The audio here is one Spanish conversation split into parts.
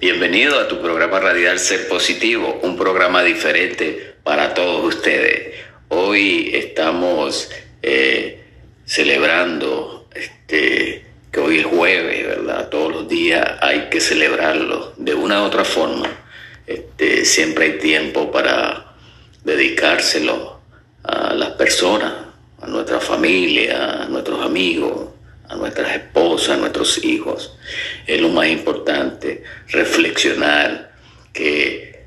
Bienvenido a tu programa Radial Ser Positivo, un programa diferente para todos ustedes. Hoy estamos eh, celebrando este, que hoy es jueves, ¿verdad? Todos los días hay que celebrarlo de una u otra forma. Este, siempre hay tiempo para dedicárselo a las personas, a nuestra familia, a nuestros amigos, a nuestras esposas, a nuestros hijos. Es lo más importante, reflexionar que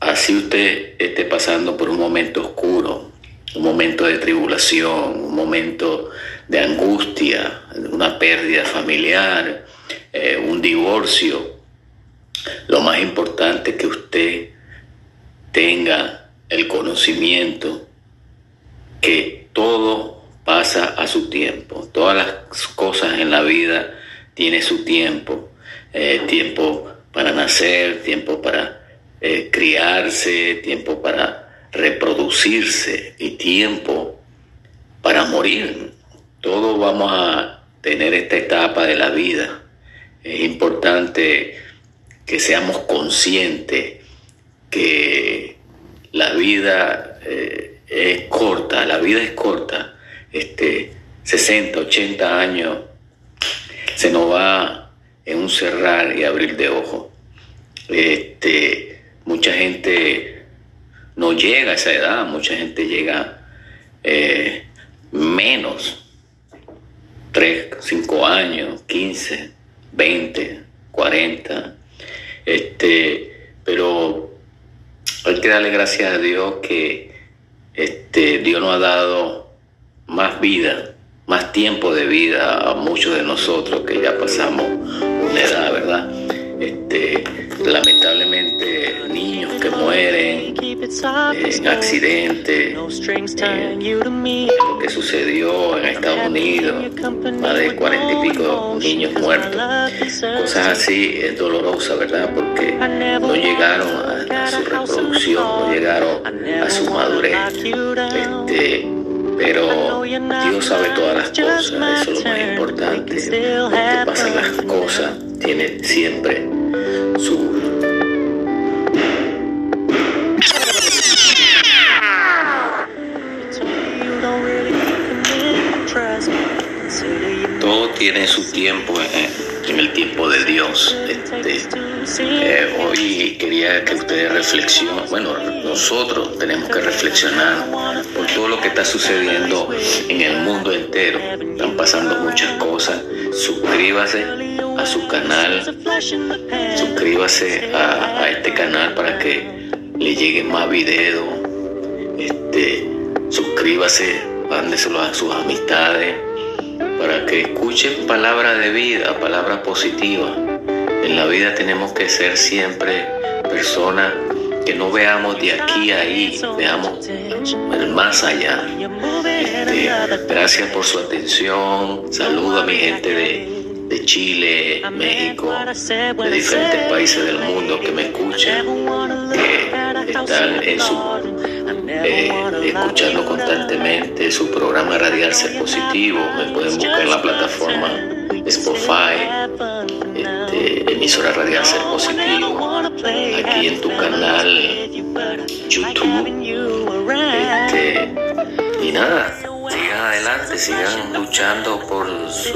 así usted esté pasando por un momento oscuro, un momento de tribulación, un momento de angustia, una pérdida familiar, eh, un divorcio, lo más importante es que usted tenga el conocimiento que todo pasa a su tiempo. Todas las cosas en la vida tienen su tiempo. Eh, tiempo para nacer, tiempo para eh, criarse, tiempo para reproducirse y tiempo para morir. Todos vamos a tener esta etapa de la vida. Es importante que seamos conscientes que la vida eh, es corta, la vida es corta este, 60, 80 años, se nos va en un cerrar y abrir de ojos. Este, mucha gente no llega a esa edad, mucha gente llega eh, menos, 3, 5 años, 15, 20, 40. Este, pero hay que darle gracias a Dios que este, Dios nos ha dado más vida, más tiempo de vida a muchos de nosotros que ya pasamos una edad, ¿verdad? Este, lamentablemente niños que mueren en accidentes, lo que sucedió en Estados Unidos, más de cuarenta y pico niños muertos, cosas así es dolorosa, ¿verdad? Porque no llegaron a, su reproducción, no llegaron a su madurez. Este, pero Dios sabe todas las cosas, eso es lo más importante. que pasan las cosas tiene siempre su todo tiene su tiempo en el tiempo de Dios. Este, hoy quería que ustedes reflexionen, bueno, nosotros tenemos que reflexionar por todo lo que está sucediendo en el mundo entero. Están pasando muchas cosas. Suscríbase a su canal, suscríbase a, este canal para que le lleguen más videos. Este, suscríbase, mándeselo a sus amistades para que escuchen palabras de vida, palabras positivas en la vida tenemos que ser siempre personas que no veamos de aquí a ahí, veamos el más allá. Este, gracias por su atención. Saludo a mi gente de, Chile, México, de diferentes países del mundo que me escuchan, que están en su, eh, escuchando constantemente su programa Radial Ser Positivo. Me pueden buscar en la plataforma Spotify este, emisora radial Ser Positivo, aquí en tu canal YouTube. Este, y nada, sigan adelante, sigan luchando por sus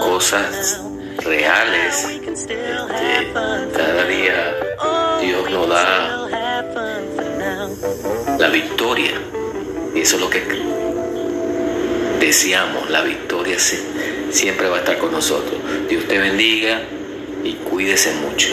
cosas reales. Este, cada día Dios nos da la victoria. Y eso es lo que deseamos, la victoria siempre va a estar con nosotros. Dios te bendiga y cuídese mucho.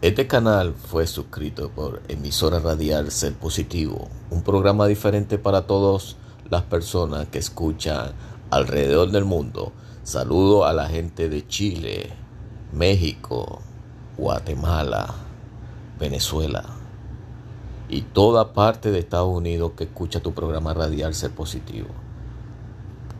Este canal fue suscrito por Emisora Radial Ser Positivo, un programa diferente para todas las personas que escuchan alrededor del mundo. Saludo a la gente de Chile, México, Guatemala, Venezuela y toda parte de Estados Unidos que escucha tu programa Radial Ser Positivo.